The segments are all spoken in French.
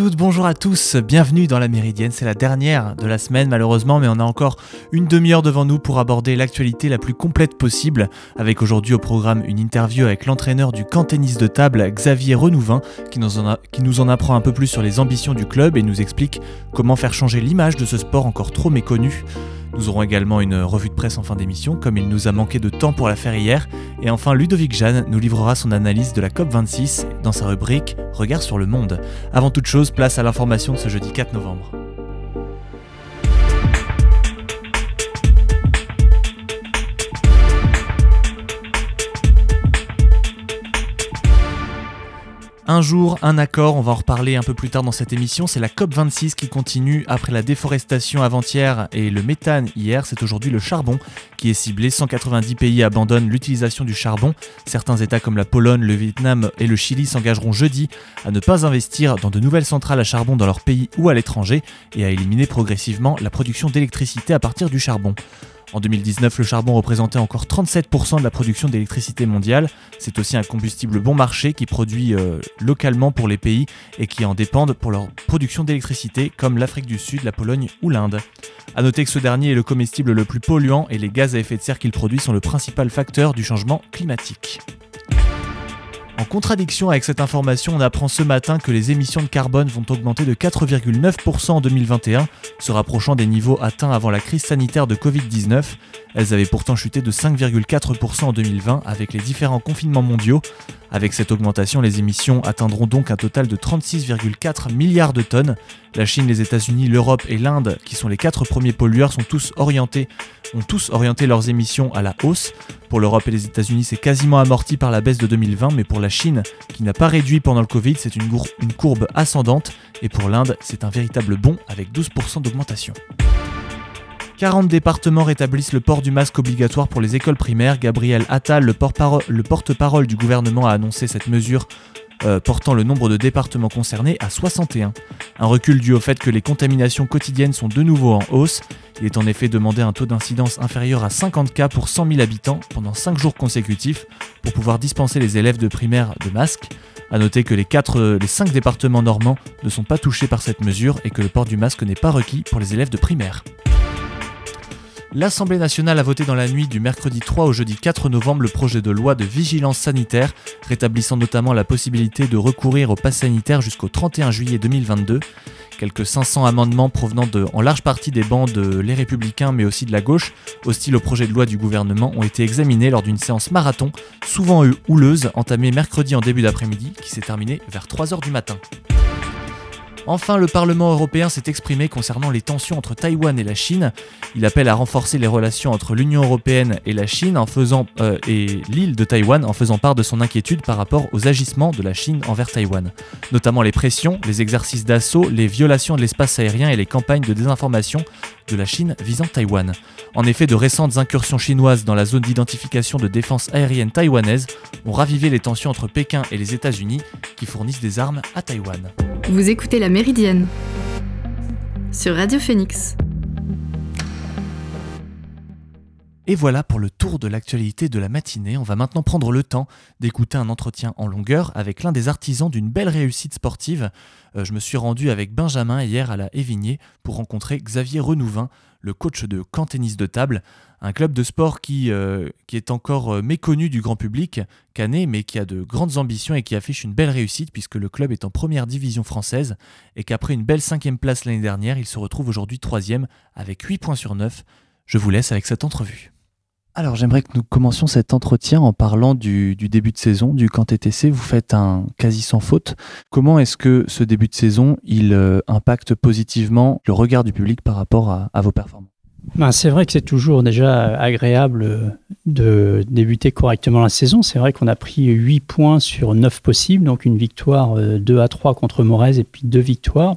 Bonjour à toutes, bonjour à tous, bienvenue dans la Méridienne, c'est la dernière de la semaine malheureusement, mais on a encore une demi-heure devant nous pour aborder l'actualité la plus complète possible, avec aujourd'hui au programme une interview avec l'entraîneur du camp tennis de table, Xavier Renouvin, qui nous, en apprend un peu plus sur les ambitions du club et nous explique comment faire changer l'image de ce sport encore trop méconnu. Nous aurons également une revue de presse en fin d'émission, comme il nous a manqué de temps pour la faire hier. Et enfin, Ludovic Jeanne nous livrera son analyse de la COP26 dans sa rubrique Regard sur le monde. Avant toute chose, place à l'information de ce jeudi 4 novembre. Un jour, un accord, on va en reparler un peu plus tard dans cette émission, c'est la COP26 qui continue après la déforestation avant-hier et le méthane hier, c'est aujourd'hui le charbon qui est ciblé. 190 pays abandonnent l'utilisation du charbon. Certains États comme la Pologne, le Vietnam et le Chili s'engageront jeudi à ne pas investir dans de nouvelles centrales à charbon dans leur pays ou à l'étranger et à éliminer progressivement la production d'électricité à partir du charbon. En 2019, le charbon représentait encore 37% de la production d'électricité mondiale. C'est aussi un combustible bon marché qui produit euh, localement pour les pays et qui en dépendent pour leur production d'électricité, comme l'Afrique du Sud, la Pologne ou l'Inde. A noter que ce dernier est le comestible le plus polluant et les gaz à effet de serre qu'il produit sont le principal facteur du changement climatique. En contradiction avec cette information, on apprend ce matin que les émissions de carbone vont augmenter de 4,9% en 2021, se rapprochant des niveaux atteints avant la crise sanitaire de Covid-19. Elles avaient pourtant chuté de 5,4% en 2020 avec les différents confinements mondiaux. Avec cette augmentation, les émissions atteindront donc un total de 36,4 milliards de tonnes. La Chine, les États-Unis, l'Europe et l'Inde, qui sont les quatre premiers pollueurs, sont tous orientés, ont tous orienté leurs émissions à la hausse. Pour l'Europe et les États-Unis, c'est quasiment amorti par la baisse de 2020, mais pour la Chine, qui n'a pas réduit pendant le Covid, c'est une, courbe ascendante. Et pour l'Inde, c'est un véritable bond avec 12% d'augmentation. 40 départements rétablissent le port du masque obligatoire pour les écoles primaires. Gabriel Attal, le porte-parole du gouvernement, a annoncé cette mesure euh, portant le nombre de départements concernés à 61. Un recul dû au fait que les contaminations quotidiennes sont de nouveau en hausse. Il est en effet demandé un taux d'incidence inférieur à 50 cas pour 100 000 habitants pendant 5 jours consécutifs pour pouvoir dispenser les élèves de primaire de masques. A noter que les, 4, les 5 départements normands ne sont pas touchés par cette mesure et que le port du masque n'est pas requis pour les élèves de primaire. L'Assemblée nationale a voté dans la nuit du mercredi 3 au jeudi 4 novembre le projet de loi de vigilance sanitaire, rétablissant notamment la possibilité de recourir au pass sanitaire jusqu'au 31 juillet 2022. Quelques 500 amendements provenant en large partie des bancs de Les Républicains mais aussi de la gauche, hostiles au projet de loi du gouvernement, ont été examinés lors d'une séance marathon, souvent houleuse, entamée mercredi en début d'après-midi, qui s'est terminée vers 3h du matin. Enfin, le Parlement européen s'est exprimé concernant les tensions entre Taïwan et la Chine. Il appelle à renforcer les relations entre l'Union européenne et la Chine en faisant, euh, et l'île de Taïwan en faisant part de son inquiétude par rapport aux agissements de la Chine envers Taïwan, notamment les pressions, les exercices d'assaut, les violations de l'espace aérien et les campagnes de désinformation de la Chine visant Taïwan. En effet, de récentes incursions chinoises dans la zone d'identification de défense aérienne taïwanaise ont ravivé les tensions entre Pékin et les États-Unis qui fournissent des armes à Taïwan. Vous écoutez La Méridienne sur Radio Phoenix. Et voilà pour le tour de l'actualité de la matinée. On va maintenant prendre le temps d'écouter un entretien en longueur avec l'un des artisans d'une belle réussite sportive. Euh, je me suis rendu avec Benjamin hier à la Évigné pour rencontrer Xavier Renouvin, le coach de camp tennis de table, un club de sport qui, euh, est encore euh, méconnu du grand public, canet, mais qui a de grandes ambitions et qui affiche une belle réussite puisque le club est en première division française et qu'après une belle cinquième place l'année dernière, il se retrouve aujourd'hui troisième avec 8 points sur 9. Je vous laisse avec cette entrevue. Alors j'aimerais que nous commencions cet entretien en parlant du, début de saison du camp TTC. Vous faites un quasi sans faute. Comment est-ce que ce début de saison, il euh, impacte positivement le regard du public par rapport à vos performances? Ben, c'est vrai que c'est toujours déjà agréable de débuter correctement la saison. C'est vrai qu'on a pris 8 points sur 9 possibles, donc une victoire 2 euh, à 3 contre Morez et puis deux victoires,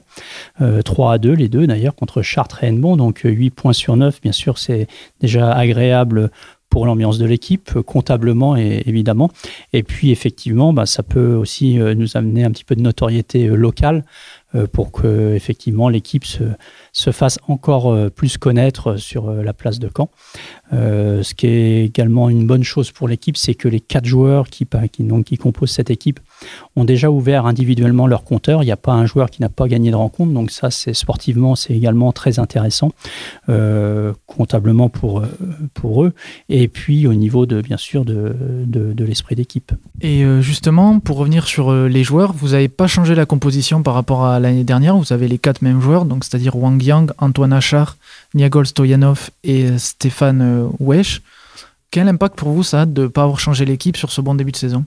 3 euh, à 2 les deux d'ailleurs contre Chartres et Hennebon, donc 8 points sur 9, bien sûr c'est déjà agréable pour l'ambiance de l'équipe, comptablement et évidemment. Et puis effectivement, ben, ça peut aussi euh, nous amener un petit peu de notoriété locale pour que effectivement l'équipe se, se, fasse encore plus connaître sur la place de Caen. ce qui est également une bonne chose pour l'équipe, c'est que les quatre joueurs qui, qui, donc, qui composent cette équipe ont déjà ouvert individuellement leur compteur. Il n'y a pas un joueur qui n'a pas gagné de rencontre, donc ça, c'est sportivement, c'est également très intéressant, euh, comptablement pour, euh, pour eux, et puis au niveau de, bien sûr, de, l'esprit d'équipe. Et euh, justement, pour revenir sur les joueurs, vous n'avez pas changé la composition par rapport à l'année dernière. Vous avez les quatre mêmes joueurs, donc c'est-à-dire Wang Yang, Antoine Achar, Niagol Stoyanov et Stéphane Wesh. Quel impact pour vous ça de ne pas avoir changé l'équipe sur ce bon début de saison?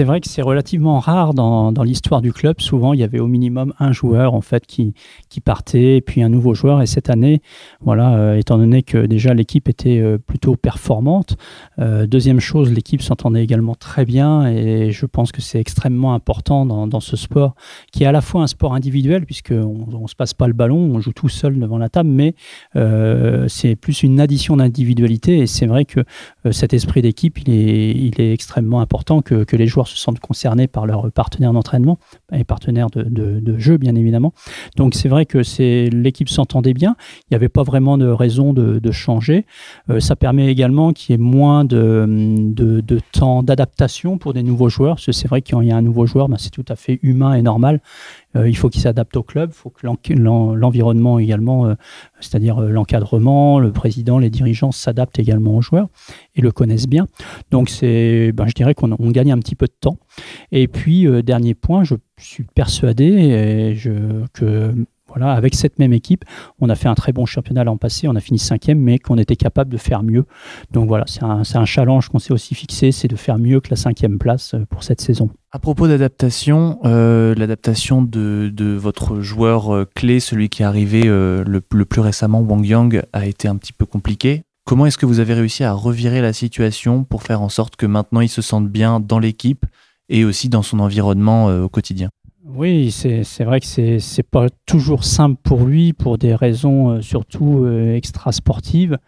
C'est vrai que c'est relativement rare dans, l'histoire du club. Souvent, il y avait au minimum un joueur en fait qui, partait, puis un nouveau joueur. Et cette année, voilà, euh, étant donné que déjà l'équipe était euh, plutôt performante, euh, deuxième chose, l'équipe s'entendait également très bien, et je pense que c'est extrêmement important dans, ce sport, qui est à la fois un sport individuel, puisqu'on ne se passe pas le ballon, on joue tout seul devant la table, mais c'est plus une addition d'individualité. Et c'est vrai que cet esprit d'équipe, il est, il est extrêmement important que, que les joueurs se sentent concernés par leurs partenaires d'entraînement et partenaires de, jeu, bien évidemment. Donc c'est vrai que c'est l'équipe s'entendait bien. Il n'y avait pas vraiment de raison de, changer. Euh, ça permet également qu'il y ait moins de, temps d'adaptation pour des nouveaux joueurs. Parce c'est vrai qu'il y a un nouveau joueur, ben, c'est tout à fait humain et normal. Euh, il faut qu'il s'adapte au club, il faut que l'environnement également, euh, c'est-à-dire euh, l'encadrement, le président, les dirigeants s'adaptent également aux joueurs et le connaissent bien. Donc c'est, ben, je dirais qu'on gagne un petit peu de temps. Et puis dernier point, je suis persuadé que voilà, avec cette même équipe, on a fait un très bon championnat l'an passé, on a fini cinquième, mais qu'on était capable de faire mieux. Donc voilà, c'est un, challenge qu'on s'est aussi fixé, c'est de faire mieux que la cinquième place euh, pour cette saison. À propos d'adaptation, euh, l'adaptation de, votre joueur euh, clé, celui qui est arrivé le, plus récemment, Wang Yang, a été un petit peu compliqué. Comment est-ce que vous avez réussi à revirer la situation pour faire en sorte que maintenant il se sente bien dans l'équipe et aussi dans son environnement au quotidien? Oui, c'est vrai que c'est pas toujours simple pour lui pour des raisons euh, surtout euh, extra sportives.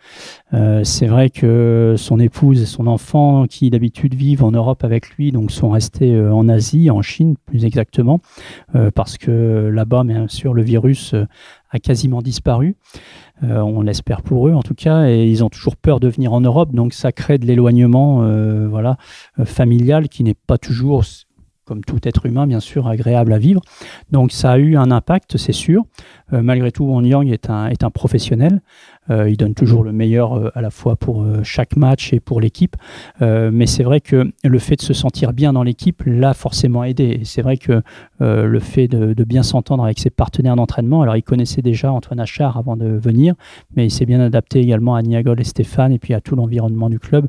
Euh, c'est vrai que son épouse et son enfant, qui d'habitude vivent en Europe avec lui, donc sont restés en Asie, en Chine plus exactement, parce que là-bas, bien sûr, le virus a quasiment disparu. on l'espère pour eux en tout cas, et ils ont toujours peur de venir en Europe, donc ça crée de l'éloignement, voilà, familial qui n'est pas toujours comme tout être humain, bien sûr, agréable à vivre. Donc ça a eu un impact, c'est sûr. Euh, malgré tout, Wang Yang est un, est un professionnel. Euh, il donne toujours le meilleur euh, à la fois pour chaque match et pour l'équipe. mais c'est vrai que le fait de se sentir bien dans l'équipe l'a forcément aidé. c'est vrai que le fait de, de bien s'entendre avec ses partenaires d'entraînement, alors il connaissait déjà Antoine Achard avant de venir, mais il s'est bien adapté également à Niagol et Stéphane et puis à tout l'environnement du club.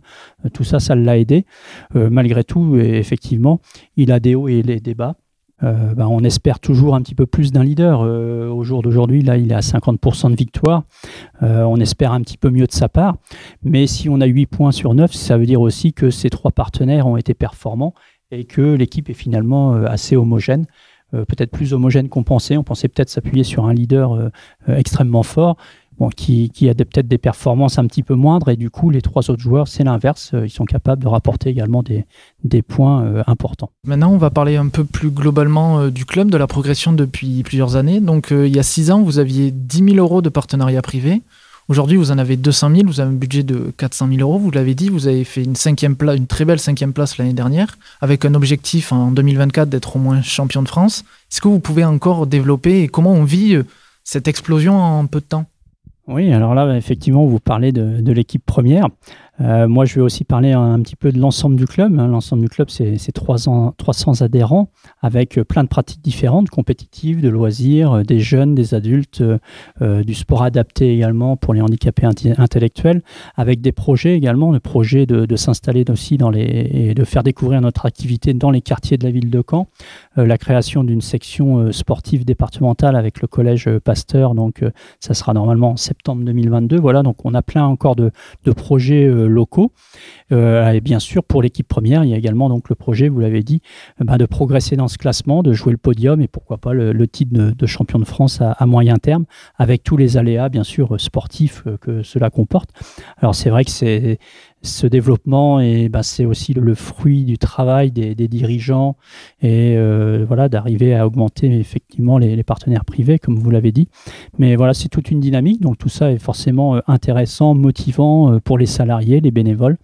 tout ça, ça l'a aidé. malgré tout, effectivement, il a des hauts et des bas. Euh, ben, on espère toujours un petit peu plus d'un leader. Euh, au jour d'aujourd'hui, là, il est à 50% de victoire. Euh, on espère un petit peu mieux de sa part. Mais si on a 8 points sur 9, ça veut dire aussi que ces trois partenaires ont été performants et que l'équipe est finalement assez homogène. peut-être plus homogène qu'on pensait. On pensait peut-être s'appuyer sur un leader extrêmement fort qui, a peut-être des performances un petit peu moindres, et du coup, les trois autres joueurs, c'est l'inverse, euh, ils sont capables de rapporter également des, points euh, importants. Maintenant, on va parler un peu plus globalement euh, du club, de la progression depuis plusieurs années. Donc, il y a six ans, vous aviez 10 000 euros de partenariat privé. Aujourd'hui, vous en avez 200 000, vous avez un budget de 400 000 euros. Vous l'avez dit, vous avez fait une, cinquième une très belle cinquième place l'année dernière, avec un objectif en 2024 d'être au moins champion de France. Est-ce que vous pouvez encore développer et comment on vit cette explosion en peu de temps? Oui, alors là, effectivement, vous parlez de, de l'équipe première. Euh, moi, je vais aussi parler un, petit peu de l'ensemble du club. Hein. L'ensemble du club, c'est 300, 300 adhérents avec euh, plein de pratiques différentes, compétitives, de loisirs, euh, des jeunes, des adultes, du sport adapté également pour les handicapés intellectuels, avec des projets également, le projet de, s'installer aussi dans les et de faire découvrir notre activité dans les quartiers de la ville de Caen, la création d'une section sportive départementale avec le collège Pasteur. Donc, ça sera normalement en septembre 2022. Voilà, donc on a plein encore de projets locaux. Euh, et bien sûr, pour l'équipe première, il y a également donc le projet, vous l'avez dit, euh, ben, de progresser dans ce classement, de jouer le podium et pourquoi pas le, titre de, champion de France à, moyen terme, avec tous les aléas, bien sûr, sportifs euh, que cela comporte. Alors c'est vrai que c'est ce développement et bah, c'est aussi le, fruit du travail des, dirigeants et euh, voilà d'arriver à augmenter effectivement les, partenaires privés comme vous l'avez dit. Mais voilà c'est toute une dynamique. Donc tout ça est forcément euh, intéressant motivant euh, pour les salariés les bénévoles.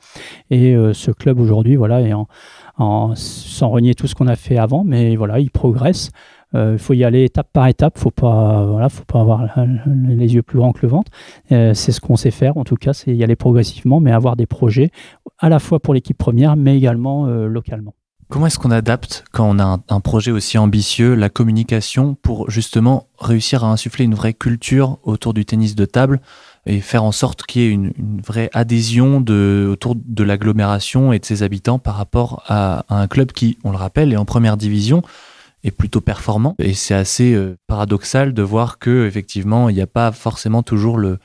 Et ce club aujourd'hui voilà est en, sans renier tout ce qu'on a fait avant mais voilà il progresse il faut y aller étape par étape. Faut pas, voilà, faut pas avoir les yeux plus grands que le ventre. c'est ce qu'on sait faire. En tout cas, c'est y aller progressivement, mais avoir des projets à la fois pour l'équipe première, mais également localement. Comment est-ce qu'on adapte, quand on a un, projet aussi ambitieux, la communication pour justement réussir à insuffler une vraie culture autour du tennis de table et faire en sorte qu'il y ait une, vraie adhésion autour de l'agglomération et de ses habitants par rapport à, un club qui, on le rappelle, est en première division? Est plutôt performant. Et c'est assez euh, paradoxal de voir que effectivement, il n'y a pas forcément toujours le,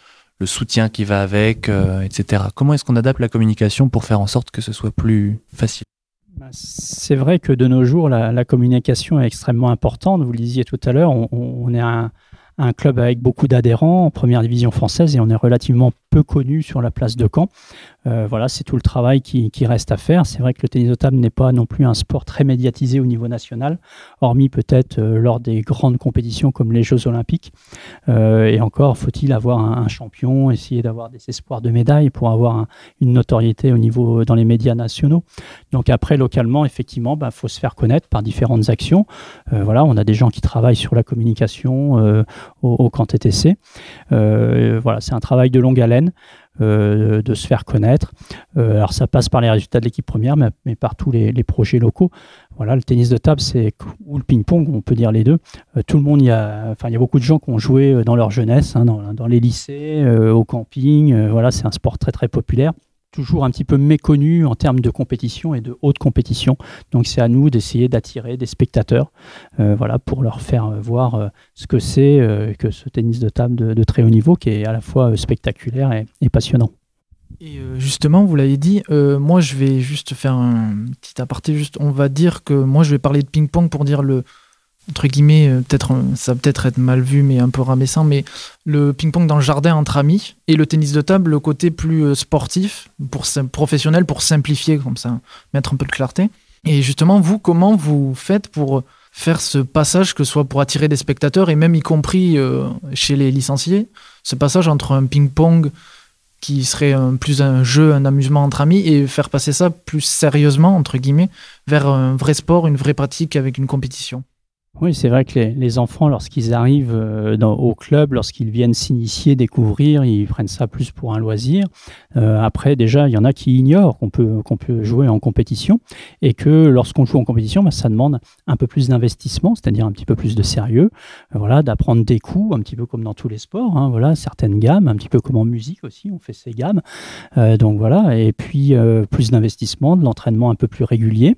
soutien qui va avec, euh, etc. Comment est-ce qu'on adapte la communication pour faire en sorte que ce soit plus facile? Bah, c'est vrai que de nos jours, la, communication est extrêmement importante. Vous le disiez tout à l'heure, on, est un club avec beaucoup d'adhérents en première division française et on est relativement peu connu sur la place de Caen. Euh, voilà, c'est tout le travail qui, reste à faire. C'est vrai que le tennis de table n'est pas non plus un sport très médiatisé au niveau national, hormis peut-être euh, lors des grandes compétitions comme les Jeux Olympiques. Euh, et encore, faut-il avoir un, champion, essayer d'avoir des espoirs de médailles pour avoir une notoriété au niveau dans les médias nationaux. Donc après, localement, effectivement, il bah, faut se faire connaître par différentes actions. voilà, on a des gens qui travaillent sur la communication au, au camp TTC. voilà, c'est un travail de longue haleine. Euh, de se faire connaître. Euh, alors ça passe par les résultats de l'équipe première, mais, par tous les, projets locaux. Voilà, le tennis de table, c'est ou le ping-pong, on peut dire les deux. Euh, tout le monde, il y a, enfin, il y a beaucoup de gens qui ont joué dans leur jeunesse, hein, dans, dans, les lycées, au camping. voilà, c'est un sport très très populaire toujours un petit peu méconnu en termes de compétition et de haute compétition. Donc c'est à nous d'essayer d'attirer des spectateurs euh, voilà, pour leur faire euh, voir euh, ce que c'est que ce tennis de table de, très haut niveau qui est à la fois spectaculaire et, passionnant. Et justement, vous l'avez dit, moi je vais juste faire un petit aparté, juste, on va dire que moi je vais parler de ping-pong pour dire le, entre guillemets, euh, peut-être euh, ça peut-être être mal vu, mais un peu rabaissant, mais le ping-pong dans le jardin entre amis et le tennis de table, le côté plus euh, sportif, pour professionnel, pour simplifier comme ça, mettre un peu de clarté. Et justement, vous, comment vous faites pour faire ce passage, que ce soit pour attirer des spectateurs et même y compris chez les licenciés, ce passage entre un ping-pong qui serait plus un jeu, un amusement entre amis, et faire passer ça plus sérieusement, entre guillemets, vers un vrai sport, une vraie pratique avec une compétition? Oui, c'est vrai que les, enfants, lorsqu'ils arrivent euh, au club, lorsqu'ils viennent s'initier, découvrir, ils prennent ça plus pour un loisir. Euh, après, déjà, il y en a qui ignorent qu'on peut, jouer en compétition et que lorsqu'on joue en compétition, bah, ça demande un peu plus d'investissement, c'est-à-dire un petit peu plus de sérieux, euh, voilà, d'apprendre des coups, un petit peu comme dans tous les sports, hein, voilà, certaines gammes, un petit peu comme en musique aussi, on fait ces gammes. donc voilà, et puis plus d'investissement, de l'entraînement un peu plus régulier,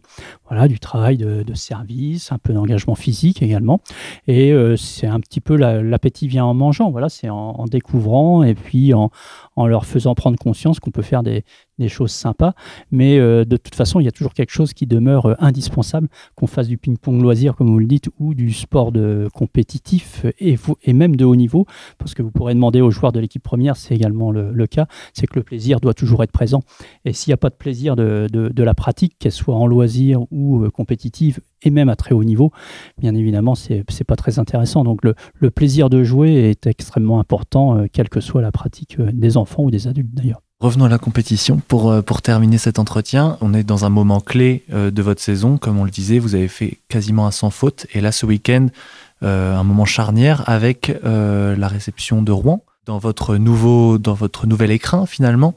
voilà, du travail de service, un peu d'engagement physique également. Et euh, c'est un petit peu l'appétit vient en mangeant. Voilà, c'est en, découvrant et puis en, en leur faisant prendre conscience qu'on peut faire des, des choses sympas. Mais euh, de toute façon, il y a toujours quelque chose qui demeure euh, indispensable, qu'on fasse du ping-pong loisir, comme vous le dites, ou du sport de compétitif et, même de haut niveau. Parce que vous pourrez demander aux joueurs de l'équipe première, c'est également le, cas, c'est que le plaisir doit toujours être présent. Et s'il n'y a pas de plaisir de, la pratique, qu'elle soit en loisir ou euh, compétitive, et même à très haut niveau, bien évidemment, c'est n'est pas très intéressant. Donc le, plaisir de jouer est extrêmement important, quelle que soit la pratique des enfants ou des adultes d'ailleurs. Revenons à la compétition. Pour, euh, pour terminer cet entretien, on est dans un moment clé euh, de votre saison. Comme on le disait, vous avez fait quasiment un sans faute. Et là, ce week-end, euh, un moment charnière avec la réception de Rouen dans votre, nouveau, dans votre nouvel écrin finalement.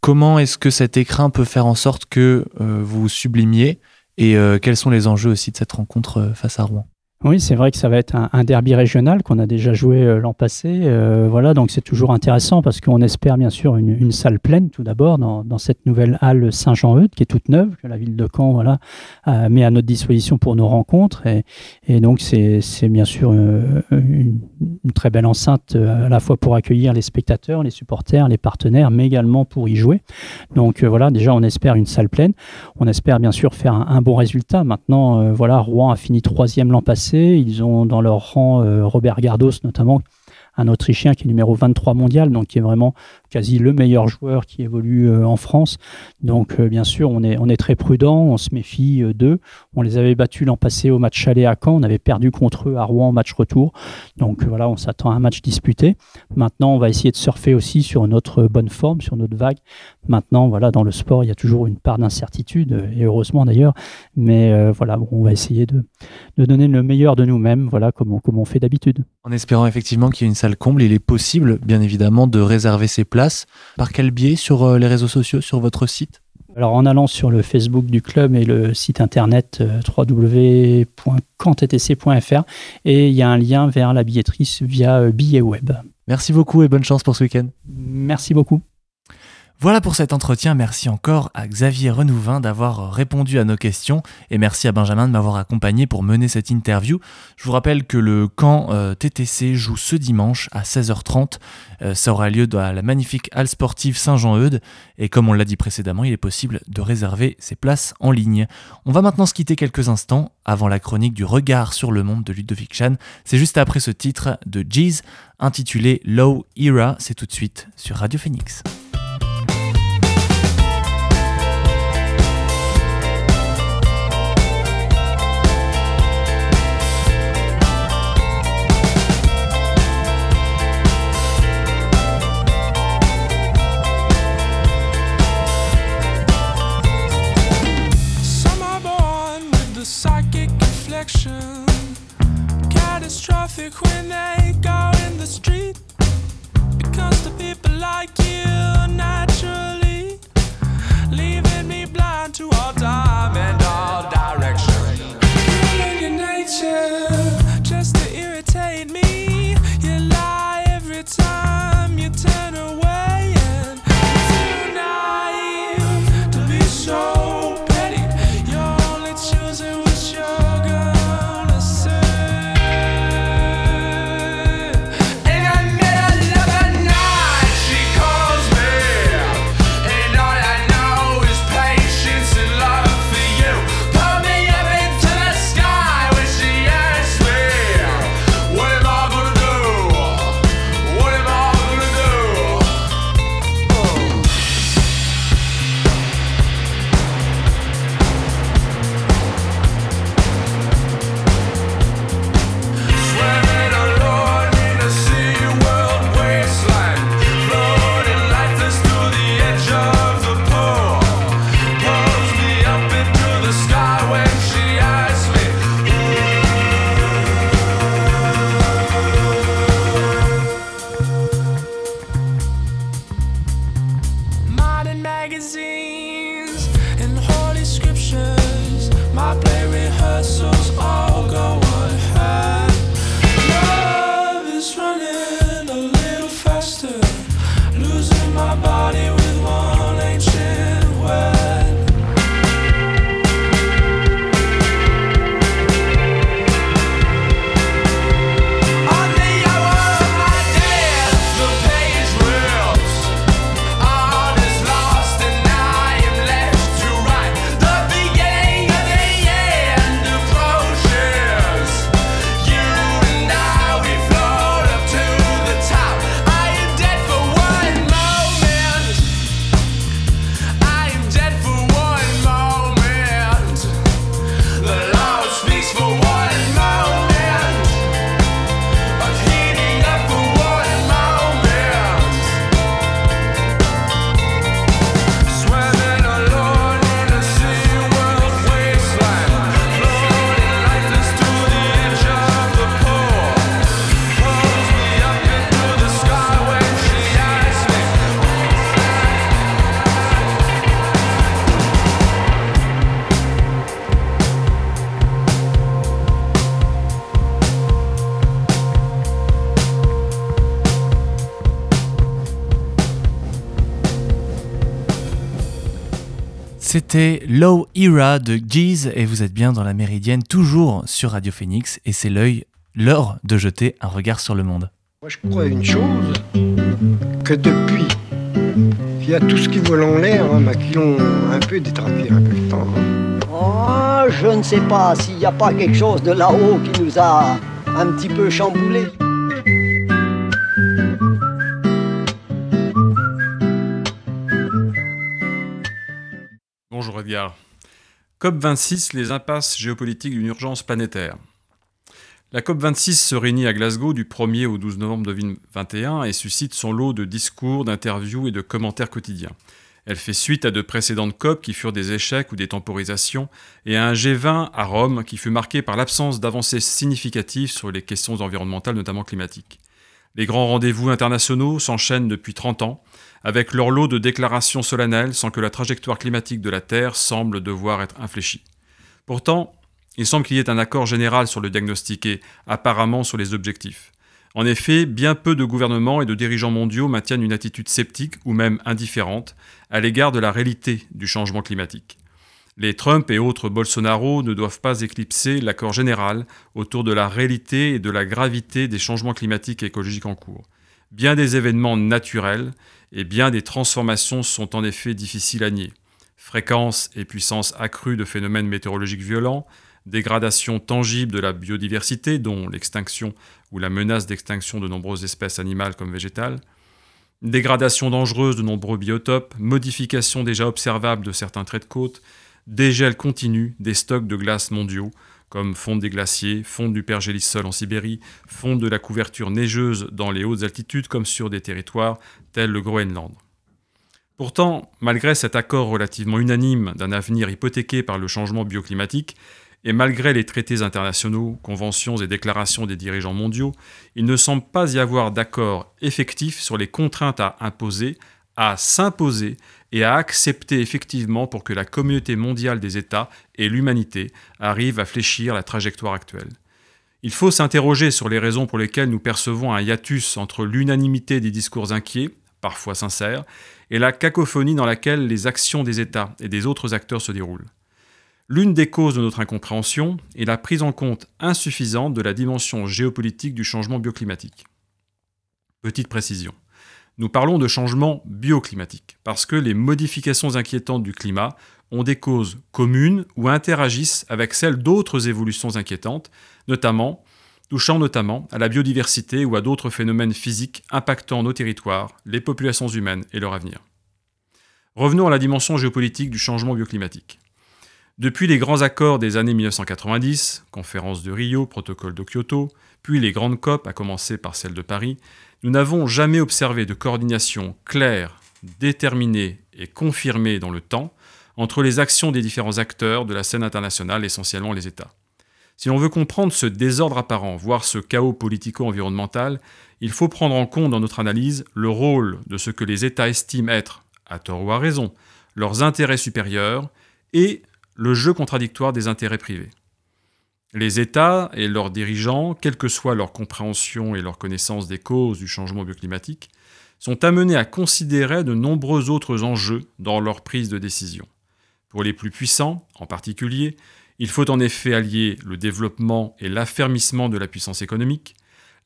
Comment est-ce que cet écrin peut faire en sorte que vous sublimiez? Et quels sont les enjeux aussi de cette rencontre face à Rouen? Oui, c'est vrai que ça va être un, derby régional qu'on a déjà joué euh, l'an passé. Euh, voilà, donc c'est toujours intéressant parce qu'on espère bien sûr une, salle pleine tout d'abord dans, cette nouvelle halle Saint-Jean-Eudes qui est toute neuve que la ville de Caen voilà met à notre disposition pour nos rencontres et, donc c'est bien sûr euh, une, très belle enceinte à la fois pour accueillir les spectateurs, les supporters, les partenaires, mais également pour y jouer. Donc voilà, déjà on espère une salle pleine. On espère bien sûr faire un, un bon résultat. Maintenant, voilà, Rouen a fini troisième l'an passé ils ont dans leur rang euh, Robert Gardos notamment, un Autrichien qui est numéro 23 mondial, donc qui est vraiment quasi le meilleur joueur qui évolue euh, en France. Donc euh, bien sûr, on est, on est très prudent, on se méfie euh, d'eux. On les avait battus l'an passé au match aller à Caen, on avait perdu contre eux à Rouen au match retour. Donc voilà, on s'attend à un match disputé. Maintenant, on va essayer de surfer aussi sur notre bonne forme, sur notre vague. Maintenant, voilà, dans le sport, il y a toujours une part d'incertitude, et heureusement d'ailleurs. Mais voilà, on va essayer de, de donner le meilleur de nous-mêmes, voilà, comme on, comme on fait d'habitude. En espérant effectivement qu'il y ait une salle comble, il est possible, bien évidemment, de réserver ses places par quel biais sur euh, les réseaux sociaux, sur votre site? Alors en allant sur le Facebook du club et le site internet euh, www.quantttc.fr et il y a un lien vers la billetterie via euh, billet web. Merci beaucoup et bonne chance pour ce week-end. Merci beaucoup. Voilà pour cet entretien, merci encore à Xavier Renouvin d'avoir répondu à nos questions et merci à Benjamin de m'avoir accompagné pour mener cette interview. Je vous rappelle que le camp euh, TTC joue ce dimanche à 16h30. Euh, ça aura lieu dans la magnifique halle sportive Saint-Jean-Eudes et comme on l'a dit précédemment, il est possible de réserver ses places en ligne. On va maintenant se quitter quelques instants avant la chronique du regard sur le monde de Ludovic Chan. C'est juste après ce titre de Jeez intitulé Low Era, c'est tout de suite sur Radio Phoenix. C'était Low Era de Jeez et vous êtes bien dans la méridienne, toujours sur Radio Phoenix et c'est l'œil, l'heure de jeter un regard sur le monde. Moi, je crois une chose, que depuis qu'il y a tout ce qui vole en l'air, hein, bah, qu'ils ont un peu détraqué un peu le temps. hein. Oh, je ne sais pas s'il n'y a pas quelque chose de là-haut qui nous a un petit peu chamboulé. Edgar. COP26, les impasses géopolitiques d'une urgence planétaire. La COP26 se réunit à Glasgow du 1er au 12 novembre 2021 et suscite son lot de discours, d'interviews et de commentaires quotidiens. Elle fait suite à de précédentes COP qui furent des échecs ou des temporisations, et à un G20 à Rome qui fut marqué par l'absence d'avancées significatives sur les questions environnementales, notamment climatiques. Les grands rendez-vous internationaux s'enchaînent depuis 30 ans, avec leur lot de déclarations solennelles sans que la trajectoire climatique de la Terre semble devoir être infléchie. Pourtant, il semble qu'il y ait un accord général sur le diagnostic et apparemment sur les objectifs. En effet, bien peu de gouvernements et de dirigeants mondiaux maintiennent une attitude sceptique ou même indifférente à l'égard de la réalité du changement climatique. Les Trump et autres Bolsonaro ne doivent pas éclipser l'accord général autour de la réalité et de la gravité des changements climatiques et écologiques en cours. Bien des événements naturels et bien des transformations sont en effet difficiles à nier. Fréquence et puissance accrue de phénomènes météorologiques violents, dégradation tangible de la biodiversité, dont l'extinction ou la menace d'extinction de nombreuses espèces animales comme végétales, dégradation dangereuse de nombreux biotopes, modification déjà observable de certains traits de côte, dégel continu des stocks de glace mondiaux, comme fonte des glaciers, fonte du pergélisol en Sibérie, fonte de la couverture neigeuse dans les hautes altitudes comme sur des territoires tels le Groenland. Pourtant, malgré cet accord relativement unanime d'un avenir hypothéqué par le changement bioclimatique, et malgré les traités internationaux, conventions et déclarations des dirigeants mondiaux, il ne semble pas y avoir d'accord effectif sur les contraintes à imposer, à s'imposer et à accepter effectivement pour que la communauté mondiale des États et l'humanité arrivent à fléchir la trajectoire actuelle. Il faut s'interroger sur les raisons pour lesquelles nous percevons un hiatus entre l'unanimité des discours inquiets, parfois sincères, et la cacophonie dans laquelle les actions des États et des autres acteurs se déroulent. L'une des causes de notre incompréhension est la prise en compte insuffisante de la dimension géopolitique du changement bioclimatique. Petite précision. Nous parlons de changement bioclimatique parce que les modifications inquiétantes du climat ont des causes communes ou interagissent avec celles d'autres évolutions inquiétantes, notamment touchant notamment à la biodiversité ou à d'autres phénomènes physiques impactant nos territoires, les populations humaines et leur avenir. Revenons à la dimension géopolitique du changement bioclimatique. Depuis les grands accords des années 1990, conférence de Rio, protocole de Kyoto, puis les grandes COP, à commencer par celle de Paris, nous n'avons jamais observé de coordination claire, déterminée et confirmée dans le temps entre les actions des différents acteurs de la scène internationale, essentiellement les États. Si l'on veut comprendre ce désordre apparent, voire ce chaos politico-environnemental, il faut prendre en compte dans notre analyse le rôle de ce que les États estiment être, à tort ou à raison, leurs intérêts supérieurs et le jeu contradictoire des intérêts privés. Les États et leurs dirigeants, quelle que soit leur compréhension et leur connaissance des causes du changement bioclimatique, sont amenés à considérer de nombreux autres enjeux dans leur prise de décision. Pour les plus puissants, en particulier, il faut en effet allier le développement et l'affermissement de la puissance économique,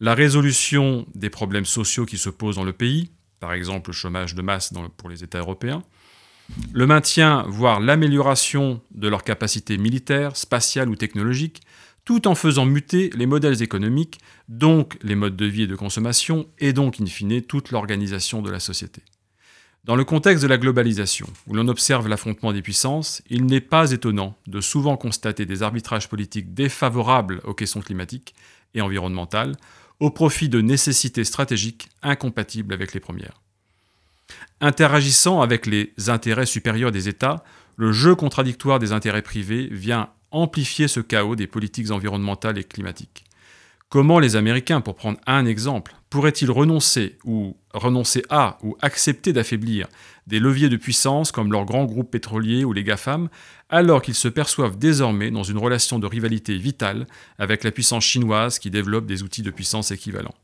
la résolution des problèmes sociaux qui se posent dans le pays, par exemple le chômage de masse pour les États européens, le maintien, voire l'amélioration de leurs capacités militaires, spatiales ou technologiques, tout en faisant muter les modèles économiques, donc les modes de vie et de consommation, et donc in fine toute l'organisation de la société. Dans le contexte de la globalisation, où l'on observe l'affrontement des puissances, il n'est pas étonnant de souvent constater des arbitrages politiques défavorables aux questions climatiques et environnementales, au profit de nécessités stratégiques incompatibles avec les premières. Interagissant avec les intérêts supérieurs des États, le jeu contradictoire des intérêts privés vient amplifier ce chaos des politiques environnementales et climatiques. Comment les Américains, pour prendre un exemple, pourraient-ils renoncer ou renoncer à ou accepter d'affaiblir des leviers de puissance comme leurs grands groupes pétroliers ou les GAFAM, alors qu'ils se perçoivent désormais dans une relation de rivalité vitale avec la puissance chinoise qui développe des outils de puissance équivalents?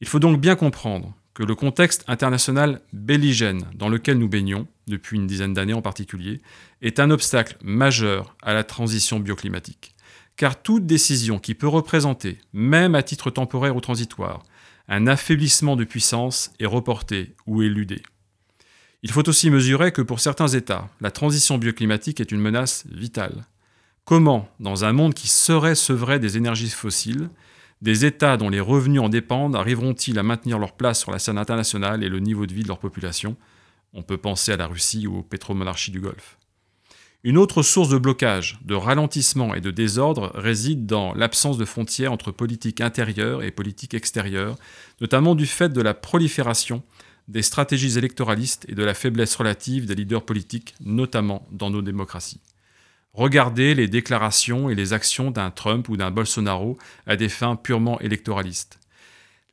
Il faut donc bien comprendre que le contexte international belligène dans lequel nous baignons, depuis une dizaine d'années en particulier, est un obstacle majeur à la transition bioclimatique. Car toute décision qui peut représenter, même à titre temporaire ou transitoire, un affaiblissement de puissance est reportée ou éludée. Il faut aussi mesurer que pour certains États, la transition bioclimatique est une menace vitale. Comment, dans un monde qui serait sevré des énergies fossiles, des États dont les revenus en dépendent arriveront-ils à maintenir leur place sur la scène internationale et le niveau de vie de leur population? On peut penser à la Russie ou aux pétromonarchies du Golfe. Une autre source de blocage, de ralentissement et de désordre réside dans l'absence de frontières entre politique intérieure et politique extérieure, notamment du fait de la prolifération des stratégies électoralistes et de la faiblesse relative des leaders politiques, notamment dans nos démocraties. Regardez les déclarations et les actions d'un Trump ou d'un Bolsonaro à des fins purement électoralistes.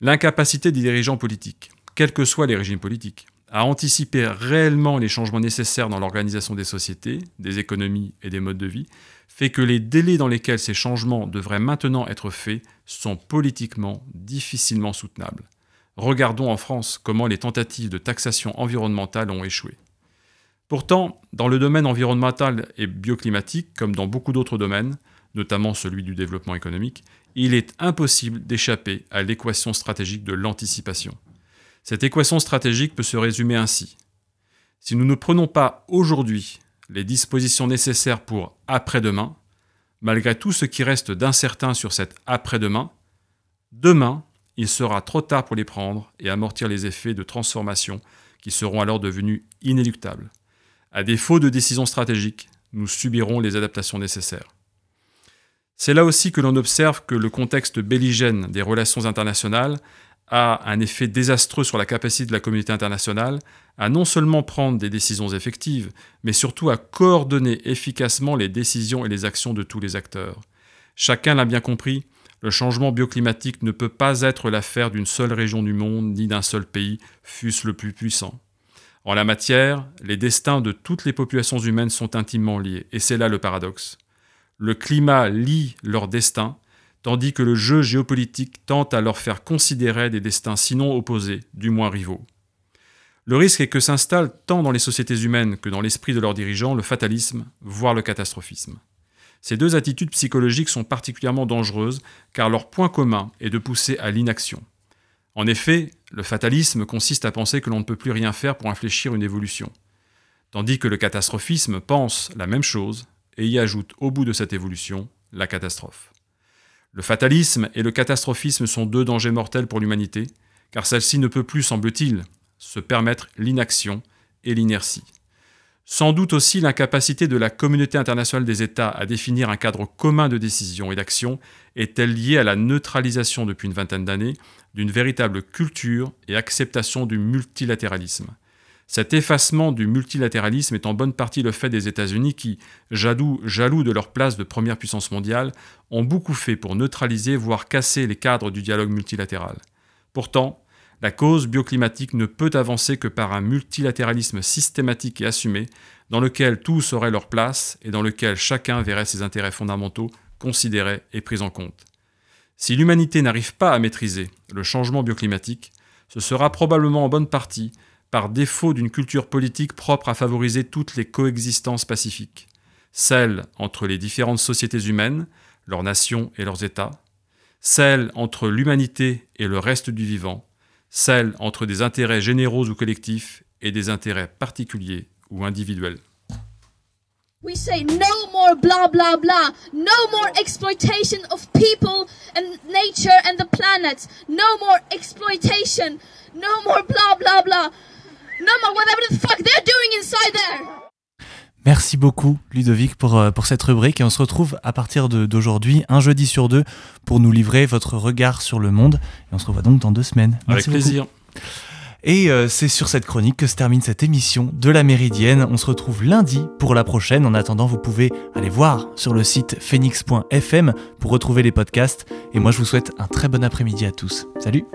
L'incapacité des dirigeants politiques, quels que soient les régimes politiques, à anticiper réellement les changements nécessaires dans l'organisation des sociétés, des économies et des modes de vie, fait que les délais dans lesquels ces changements devraient maintenant être faits sont politiquement difficilement soutenables. Regardons en France comment les tentatives de taxation environnementale ont échoué. Pourtant, dans le domaine environnemental et bioclimatique, comme dans beaucoup d'autres domaines, notamment celui du développement économique, il est impossible d'échapper à l'équation stratégique de l'anticipation. Cette équation stratégique peut se résumer ainsi. Si nous ne prenons pas aujourd'hui les dispositions nécessaires pour après-demain, malgré tout ce qui reste d'incertain sur cet après-demain, demain, il sera trop tard pour les prendre et amortir les effets de transformation qui seront alors devenus inéluctables. À défaut de décisions stratégiques, nous subirons les adaptations nécessaires. C'est là aussi que l'on observe que le contexte belligène des relations internationales a un effet désastreux sur la capacité de la communauté internationale à non seulement prendre des décisions effectives, mais surtout à coordonner efficacement les décisions et les actions de tous les acteurs. Chacun l'a bien compris, le changement bioclimatique ne peut pas être l'affaire d'une seule région du monde ni d'un seul pays, fût-ce le plus puissant. En la matière, les destins de toutes les populations humaines sont intimement liés, et c'est là le paradoxe. Le climat lie leur destin, tandis que le jeu géopolitique tente à leur faire considérer des destins sinon opposés, du moins rivaux. Le risque est que s'installe tant dans les sociétés humaines que dans l'esprit de leurs dirigeants le fatalisme, voire le catastrophisme. Ces deux attitudes psychologiques sont particulièrement dangereuses car leur point commun est de pousser à l'inaction. En effet, le fatalisme consiste à penser que l'on ne peut plus rien faire pour infléchir une évolution, tandis que le catastrophisme pense la même chose et y ajoute au bout de cette évolution la catastrophe. Le fatalisme et le catastrophisme sont deux dangers mortels pour l'humanité, car celle-ci ne peut plus, semble-t-il, se permettre l'inaction et l'inertie. Sans doute aussi l'incapacité de la communauté internationale des États à définir un cadre commun de décision et d'action est-elle liée à la neutralisation depuis une vingtaine d'années d'une véritable culture et acceptation du multilatéralisme? Cet effacement du multilatéralisme est en bonne partie le fait des États-Unis qui, jaloux, jaloux de leur place de première puissance mondiale, ont beaucoup fait pour neutraliser, voire casser les cadres du dialogue multilatéral. Pourtant, la cause bioclimatique ne peut avancer que par un multilatéralisme systématique et assumé, dans lequel tous auraient leur place et dans lequel chacun verrait ses intérêts fondamentaux considérés et pris en compte. Si l'humanité n'arrive pas à maîtriser le changement bioclimatique, ce sera probablement en bonne partie par défaut d'une culture politique propre à favoriser toutes les coexistences pacifiques, celle entre les différentes sociétés humaines, leurs nations et leurs États, celle entre l'humanité et le reste du vivant, celle entre des intérêts généraux ou collectifs et des intérêts particuliers ou individuels. We say no more blah blah blah, no more exploitation of people and nature and the planet, no more exploitation, no more blah blah blah, no more whatever the fuck they're doing inside there. Merci beaucoup Ludovic pour, euh, pour cette rubrique et on se retrouve à partir d'aujourd'hui, un jeudi sur deux, pour nous livrer votre regard sur le monde. Et on se revoit donc dans deux semaines. Avec plaisir. Et euh, c'est sur cette chronique que se termine cette émission de la Méridienne. On se retrouve lundi pour la prochaine. En attendant, vous pouvez aller voir sur le site phoenix.fm pour retrouver les podcasts. Et moi, je vous souhaite un très bon après-midi à tous. Salut